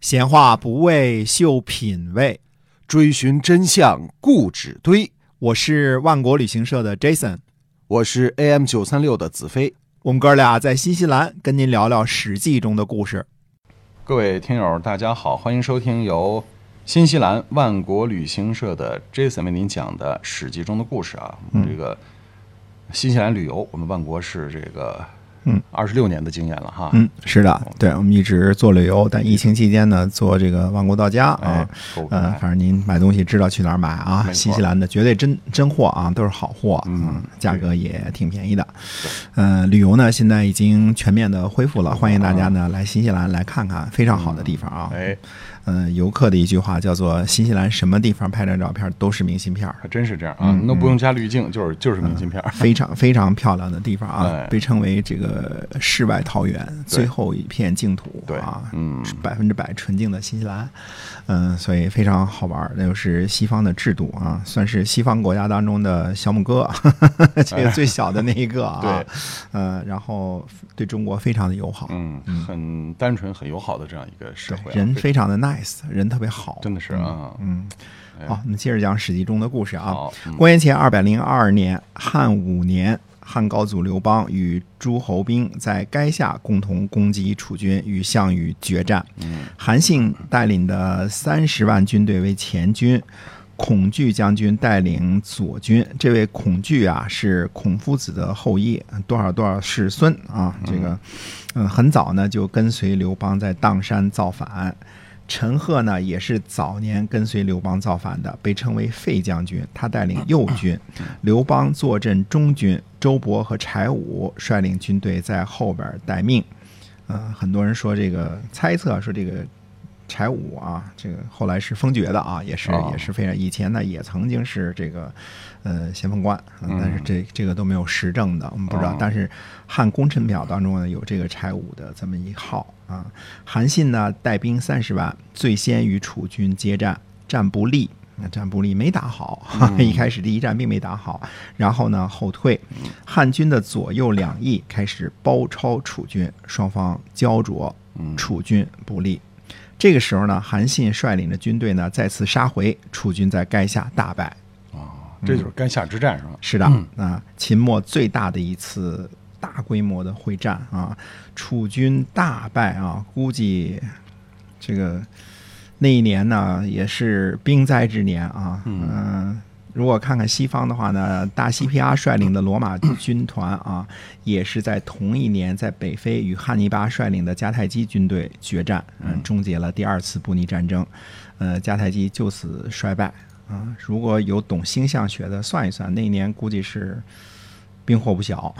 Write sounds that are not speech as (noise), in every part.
闲话不为秀品味，追寻真相固执堆。我是万国旅行社的 Jason，我是 AM 九三六的子飞。我们哥俩在新西兰跟您聊聊《史记》中的故事。各位听友，大家好，欢迎收听由新西兰万国旅行社的 Jason 为您讲的《史记》中的故事啊。嗯这个新西兰旅游，我们万国是这个嗯二十六年的经验了哈。嗯，是的，对我们一直做旅游，但疫情期间呢，做这个万国到家哎啊。，呃，购物平台反正您买东西知道去哪儿买啊新西兰的绝对真真货啊，都是好货，嗯价格也挺便宜的。呃，旅游呢现在已经全面的恢复了，欢迎大家呢来新西兰来看看，非常好的地方啊。哎，嗯，游客的一句话叫做“新西兰什么地方拍张照片都是明信片儿。还真是这样啊，嗯都不用加滤镜，就是就是明信片”，儿。非常非常漂亮的地方啊哎，被称为这个世外桃源，最后一片净土对啊，嗯。百分之百纯净的新西兰，嗯，所以非常好玩。那就是西方的制度啊，算是西方国家当中的小拇哥，(laughs) 这个最小的那一个啊，对，呃，然后对中国非常的友好，嗯，很单纯、很友好的这样一个社会啊，人非非常的 nice，人特别好，真的是啊。嗯，哎好，我们接着讲《史记》中的故事啊。嗯公元前二百零二年，汉五年，汉高祖刘邦与诸侯兵在垓下共同攻击楚军，与项羽决战。嗯韩信带领的三十万军队为前军。孔据将军带领左军，这位孔据啊是孔夫子的后裔，多少多少世孙啊，这个，嗯，很早呢就跟随刘邦在砀山造反。陈赫呢也是早年跟随刘邦造反的，被称为废将军。他带领右军，刘邦坐镇中军，周勃和柴武率领军队在后边待命。呃，很多人说这个猜测说这个柴武啊，这个后来是封爵的啊，也是哦也是非常以前呢也曾经是这个呃先锋官，呃但是这这个都没有实证的，我们不知道哦。但是汉功臣表当中呢有这个柴武的这么一号啊。韩信呢带兵三十万，最先与楚军接战，战不利。那战不利没打好，(laughs) 一开始第一战并没打好，然后呢后退，汉军的左右两翼开始包抄楚军，双方焦灼，嗯楚军不利。这个时候呢，韩信率领着军队呢再次杀回，楚军在垓下大败。啊，这就是垓下之战是吧？是的，那，秦末最大的一次大规模的会战啊，楚军大败啊，估计这个那一年呢也是兵灾之年啊，嗯、如果看看西方的话呢，大西皮阿率领的罗马 (clears throat) 军团啊，也是在同一年在北非与汉尼拔率领的迦太基军队决战，嗯，终结了第二次布匿战争，呃，迦太基就此衰败。啊，如果有懂星象学的算一算，那一年估计是兵祸不小，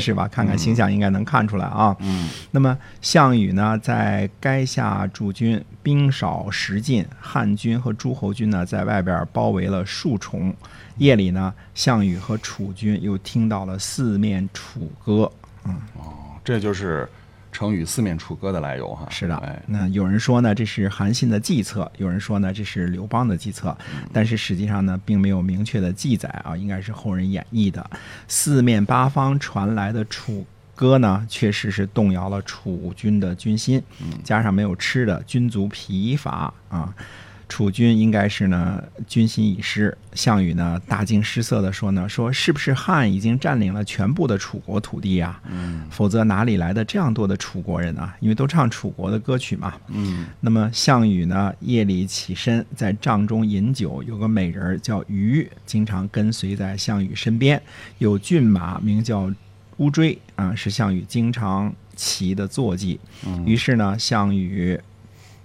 是吧？看看形象应该能看出来啊。嗯那么项羽呢，在垓下驻军，兵少食尽，汉军和诸侯军呢，在外边包围了数重。夜里呢，项羽和楚军又听到了四面楚歌。哦，这就是成语“四面楚歌”的来由哈。是的哎，，那有人说呢，这是韩信的计策；有人说呢，这是刘邦的计策。但是实际上呢，并没有明确的记载啊，应该是后人演绎的。四面八方传来的楚歌呢，确实是动摇了楚军的军心，加上没有吃的，军卒疲乏啊。楚军应该是呢军心已失，项羽呢大惊失色的说呢，说是不是汉已经占领了全部的楚国土地呀、嗯否则哪里来的这样多的楚国人啊？因为都唱楚国的歌曲嘛。嗯那么项羽呢，夜里起身在帐中饮酒，有个美人儿叫虞，经常跟随在项羽身边。有骏马名叫乌骓啊，是项羽经常骑的坐骑。于是呢，项羽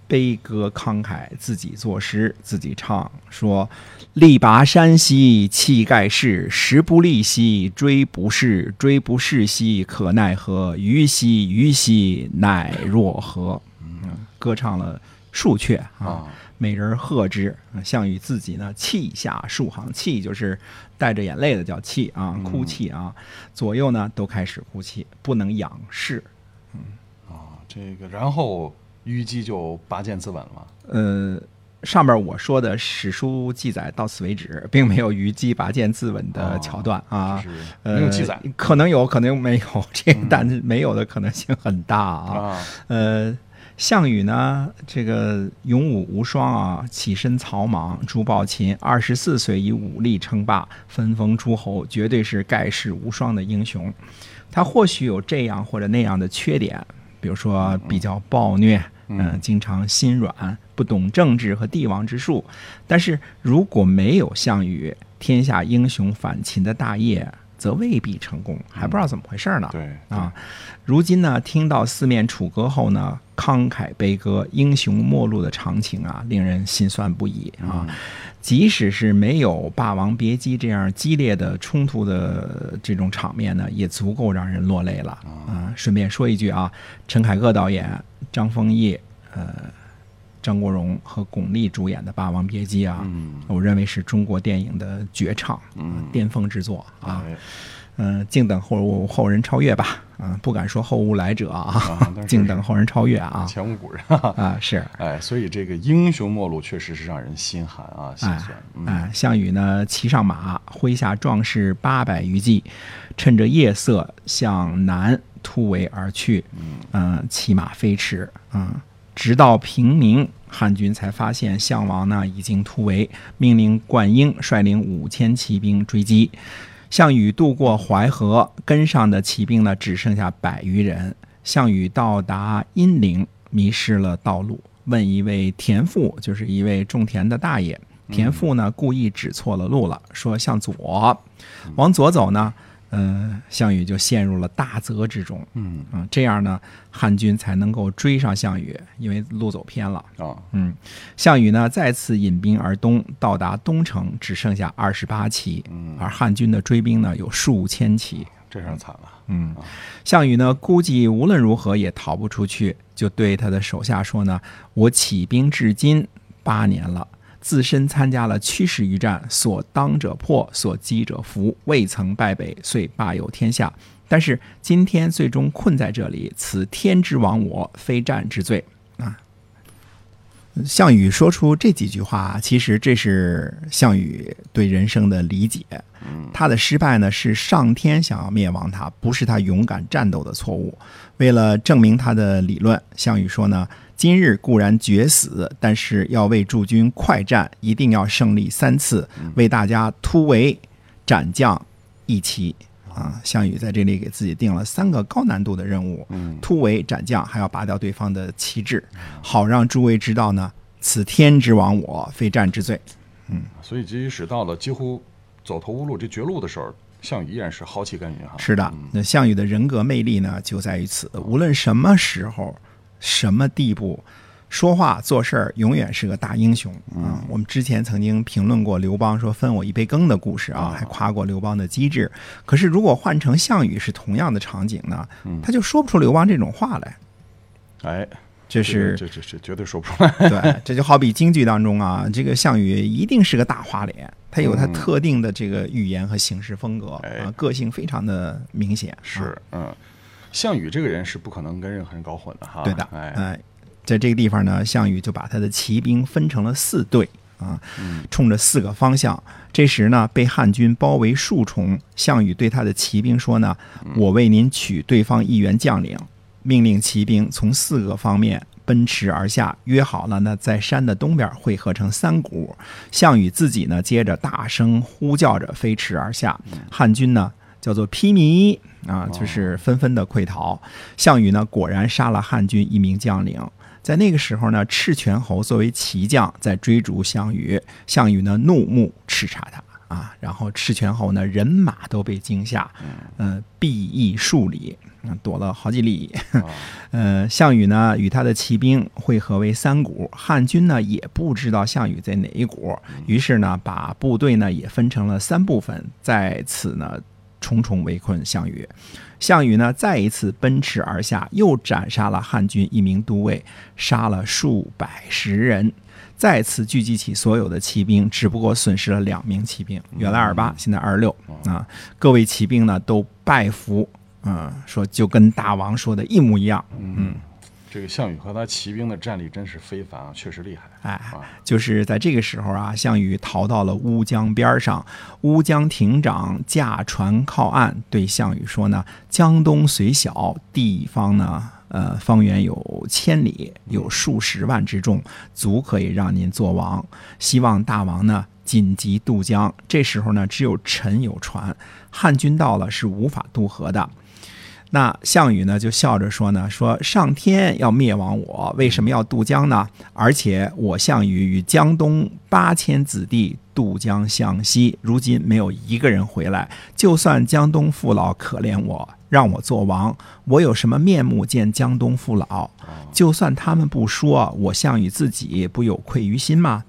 悲歌慷慨，自己作诗，自己唱，说：“力拔山兮气盖世，时不利兮骓不逝，骓不逝兮可奈何？虞兮虞兮乃若何？”嗯，歌唱了数阙啊。啊，美人贺之，啊项羽自己呢泣下数行，泣就是带着眼泪的叫泣啊，哭泣啊，左右呢都开始哭泣，不能仰视。嗯啊，这个然后虞姬就拔剑自刎了。呃，上面我说的史书记载到此为止，并没有虞姬拔剑自刎的桥段啊。没有记载可能有，可能没有，这个但是没有的可能性很大啊。啊，呃，项羽呢，这个勇武无双啊，起身草莽，朱暴秦，二十四岁以武力称霸，分封诸侯，绝对是盖世无双的英雄。他或许有这样或者那样的缺点，比如说比较暴虐，嗯，经常心软，不懂政治和帝王之术。但是如果没有项羽，天下英雄反秦的大业。则未必成功，还不知道怎么回事呢。对啊，如今呢，听到四面楚歌后呢，慷慨悲歌、英雄末路的场景啊，令人心酸不已啊。即使是没有《霸王别姬》这样激烈的冲突的这种场面呢，也足够让人落泪了啊。顺便说一句啊，陈凯歌导演、张丰毅、呃。张国荣和巩俐主演的《霸王别姬》啊，我认为是中国电影的绝唱，巅峰之作啊。嗯，静等后后人超越吧。啊，不敢说后无来者啊，(laughs) 静等后人超越啊。前无古人啊，是。(laughs) 哎，所以这个英雄末路确实是让人心寒啊，心酸。哎，项羽呢，骑上马，麾下壮士八百余骑，趁着夜色向南突围而去。嗯，骑马飞驰，嗯。直到平明，汉军才发现项王呢已经突围，命令灌婴率领五千骑兵追击。项羽渡过淮河，跟上的骑兵呢只剩下百余人。项羽到达阴陵，迷失了道路，问一位田父，就是一位种田的大爷。田父呢故意指错了路了，说向左，往左走呢。嗯，项羽就陷入了大泽之中。嗯啊，这样呢，汉军才能够追上项羽，因为路走偏了啊。嗯，项羽呢再次引兵而东，到达东城，只剩下二十八骑，而汉军的追兵呢有数千骑，这下惨了。嗯，项羽呢估计无论如何也逃不出去，就对他的手下说呢：“我起兵至今八年了。”自身参加了七十余战，所当者破，所击者服，未曾败北，遂霸有天下。但是今天最终困在这里，此天之亡我，非战之罪啊！项羽说出这几句话，其实这是项羽对人生的理解。他的失败呢，是上天想要灭亡他，不是他勇敢战斗的错误。为了证明他的理论，项羽说呢。今日固然决死，但是要为驻军快战，一定要胜利三次，为大家突围斩将一旗啊！项羽在这里给自己定了三个高难度的任务：突围斩将，还要拔掉对方的旗帜，好让诸位知道呢，此天之亡我，非战之罪。嗯，所以即使到了几乎走投无路、这绝路的时候，项羽依然是豪气干云哈。是的，那项羽的人格魅力呢，就在于此，无论什么时候。什么地步，说话做事儿永远是个大英雄啊！我们之前曾经评论过刘邦说分我一杯羹的故事啊，还夸过刘邦的机智。可是如果换成项羽是同样的场景呢，他就说不出刘邦这种话来。哎，这是这这这绝对说不出来。对，这就好比京剧当中啊，这个项羽一定是个大花脸，他有他特定的这个语言和行事风格啊，个性非常的明显。是，嗯。项羽这个人是不可能跟任何人搞混的哈。对的，哎，在这个地方呢，项羽就把他的骑兵分成了四队啊，冲着四个方向。这时呢，被汉军包围数重，项羽对他的骑兵说呢：“我为您取对方一员将领。”命令骑兵从四个方面奔驰而下，约好了呢，在山的东边汇合成三股。项羽自己呢，接着大声呼叫着飞驰而下，汉军呢。叫做披靡啊，就是纷纷的溃逃。项羽呢，果然杀了汉军一名将领。在那个时候呢，赤泉侯作为骑将在追逐项羽，项羽呢怒目叱咤他啊，然后赤泉侯呢人马都被惊吓，嗯，避逸数里，躲了好几里。(laughs) 呃，项羽呢与他的骑兵汇合为三股，汉军呢也不知道项羽在哪一股，于是呢把部队呢也分成了三部分，在此呢。重重围困项羽，项羽呢再一次奔驰而下，又斩杀了汉军一名都尉，杀了数百十人，再次聚集起所有的骑兵，只不过损失了两名骑兵，原来二八，现在二十六啊！各位骑兵呢都拜服，嗯，说就跟大王说的一模一样，嗯。这个项羽和他骑兵的战力真是非凡啊，确实厉害。哎，就是在这个时候啊，项羽逃到了乌江边上，乌江亭长驾船靠岸，对项羽说呢：“江东虽小，地方呢呃，方圆有千里，有数十万之众，足可以让您做王。希望大王呢紧急渡江。这时候呢，只有臣有船，汉军到了是无法渡河的。那项羽呢，就笑着说呢：“说上天要灭亡我，为什么要渡江呢？而且我项羽与江东八千子弟渡江向西，如今没有一个人回来。就算江东父老可怜我，让我做王，我有什么面目见江东父老？就算他们不说，我项羽自己不有愧于心吗？”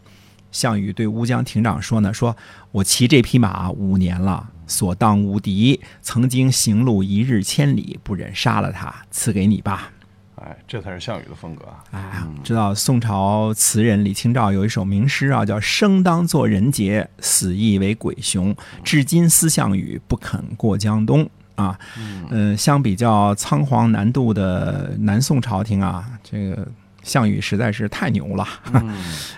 项羽对乌江亭长说呢：“说我骑这匹马五年了。”所当无敌，曾经行路一日千里，不忍杀了他，赐给你吧。哎，这才是项羽的风格啊！哎，知道宋朝词人李清照有一首名诗啊，叫“生当作人杰，死亦为鬼雄。至今思项羽，不肯过江东。”啊，嗯，相比较仓皇南渡的南宋朝廷啊，这个。项羽实在是太牛了。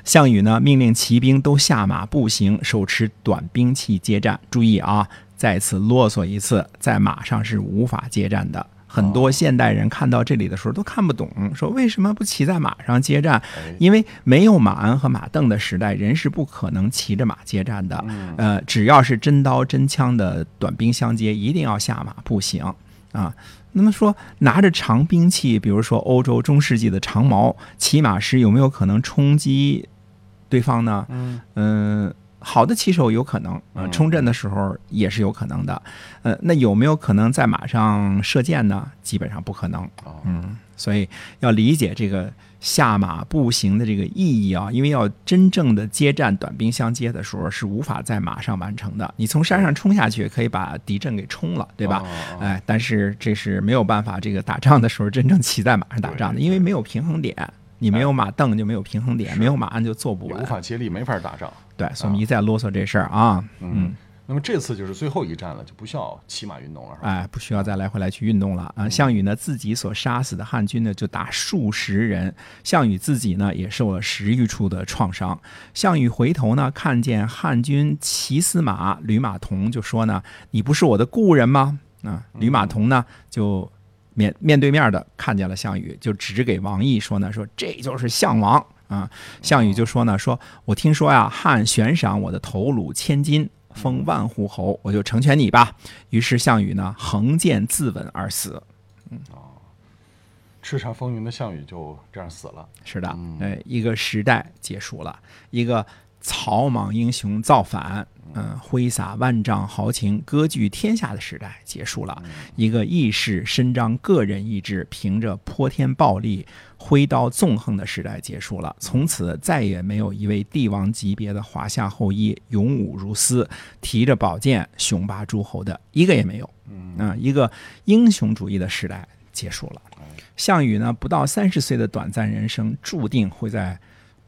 项羽呢，命令骑兵都下马步行，手持短兵器接战。注意啊，再次啰嗦一次，在马上是无法接战的。很多现代人看到这里的时候都看不懂，说为什么不骑在马上接战？因为没有马鞍和马镫的时代，人是不可能骑着马接战的。呃，只要是真刀真枪的短兵相接，一定要下马步行啊。那么说，拿着长兵器，比如说欧洲中世纪的长矛，骑马时有没有可能冲击对方呢？嗯，好的骑手有可能，呃，冲阵的时候也是有可能的。呃，那有没有可能在马上射箭呢？基本上不可能。嗯，所以要理解这个。下马步行的这个意义啊，因为要真正的接战、短兵相接的时候，是无法在马上完成的。你从山上冲下去，可以把敌阵给冲了，对吧？哎，但是这是没有办法，这个打仗的时候真正骑在马上打仗的，因为没有平衡点，你没有马凳就没有平衡点，没有马鞍就坐不稳，无法接力，没法打仗。对，所以我们一再啰嗦这事儿啊，嗯。那么这次就是最后一战了，就不需要骑马运动了，哎，不需要再来回来去运动了啊！项羽呢，自己所杀死的汉军呢，就达数十人。项羽自己呢，也受了十余处的创伤。项羽回头呢，看见汉军骑司马吕马童，就说呢：“你不是我的故人吗？”啊，吕马童呢，就面面对面的看见了项羽，就指给王毅说呢：“说这就是项王啊！”项羽就说呢：“说我听说呀，汉悬赏我的头颅千金。”封万户侯，我就成全你吧。于是项羽呢，横剑自刎而死。嗯哦，叱咤风云的项羽就这样死了。是的，哎，一个时代结束了，一个草莽英雄造反。嗯，挥洒万丈豪情，割据天下的时代结束了。一个意士伸张个人意志，凭着泼天暴力挥刀纵横的时代结束了。从此再也没有一位帝王级别的华夏后裔勇武如斯，提着宝剑雄霸诸侯的一个也没有。嗯，一个英雄主义的时代结束了。项羽呢，不到三十岁的短暂人生，注定会在。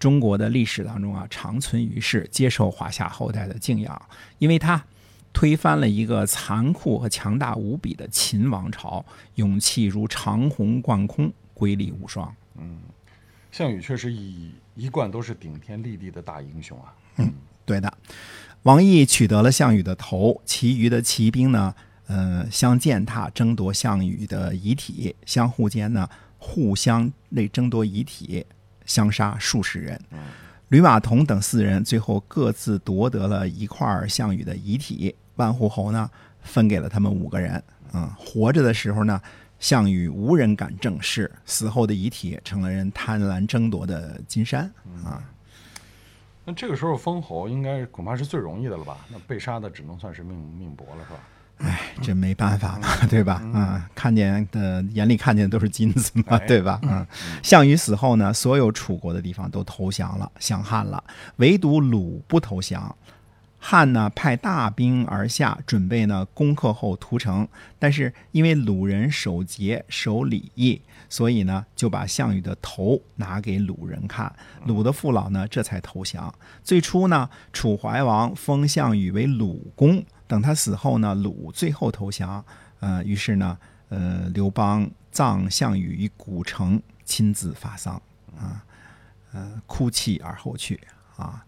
中国的历史当中啊，长存于世，接受华夏后代的敬仰，因为他推翻了一个残酷和强大无比的秦王朝，勇气如长虹贯空，瑰丽无双。嗯，项羽确实一一贯都是顶天立地的大英雄啊。嗯，对的。王毅取得了项羽的头，其余的骑兵呢，呃，相践踏，争夺项羽的遗体，相互间呢，互相那争夺遗体。相杀数十人，吕马童等四人最后各自夺得了一块项羽的遗体。万户侯呢，分给了他们五个人。嗯，活着的时候呢，项羽无人敢正视；死后的遗体成了人贪婪争夺的金山。啊，那这个时候封侯应该恐怕是最容易的了吧？那被杀的只能算是命命薄了，是吧？哎，这没办法嘛，对吧？啊，看见的眼里看见的都是金子嘛，对吧？嗯，项羽死后呢，所有楚国的地方都投降了，降汉了，唯独鲁不投降。汉呢派大兵而下，准备呢攻克后屠城，但是因为鲁人守节守礼义，所以呢就把项羽的头拿给鲁人看，鲁的父老呢这才投降。最初呢，楚怀王封项羽为鲁公。等他死后呢，鲁最后投降，呃，于是呢，呃，刘邦葬项羽于古城，亲自发丧，啊，呃，哭泣而后去，啊。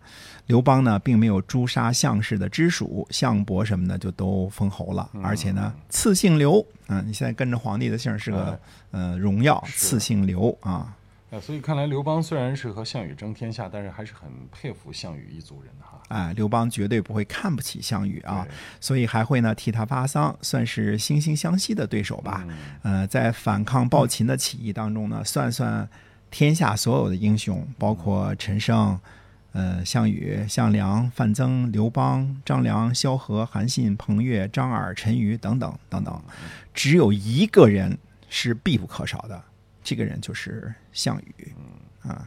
刘邦呢，并没有诛杀项氏的支属，项伯什么的就都封侯了，而且呢，赐姓刘。嗯，你现在跟着皇帝的姓是个呃荣耀，赐姓刘啊。啊，所以看来刘邦虽然是和项羽争天下，但是还是很佩服项羽一族人的哈。哎，刘邦绝对不会看不起项羽啊，所以还会呢替他发丧，算是惺惺相惜的对手吧。呃，在反抗暴秦的起义当中呢，算算天下所有的英雄，包括陈胜、呃项羽、项梁、范增、刘邦、张良、萧何、韩信、彭越、张耳、陈馀等等等等，只有一个人是必不可少的。这个人就是项羽，啊，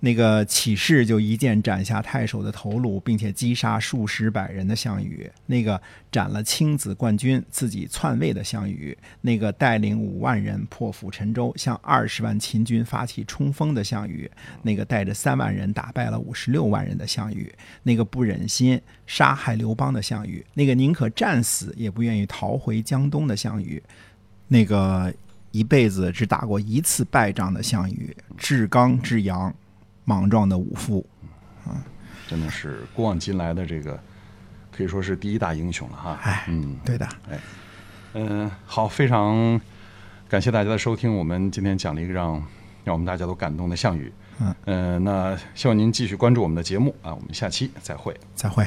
那个起事就一剑斩下太守的头颅，并且击杀数十百人的项羽，那个斩了青子冠军自己篡位的项羽，那个带领五万人破釜沉舟向二十万秦军发起冲锋的项羽，那个带着三万人打败了五十六万人的项羽，那个不忍心杀害刘邦的项羽，那个宁可战死也不愿意逃回江东的项羽，那个。一辈子只打过一次败仗的项羽，至刚至阳，莽撞的武夫，啊，真的是古往今来的这个可以说是第一大英雄了哈。哎，嗯，对的，哎，嗯，好，非常感谢大家的收听，我们今天讲了一个让让我们大家都感动的项羽，嗯，那希望您继续关注我们的节目啊，我们下期再会，再会。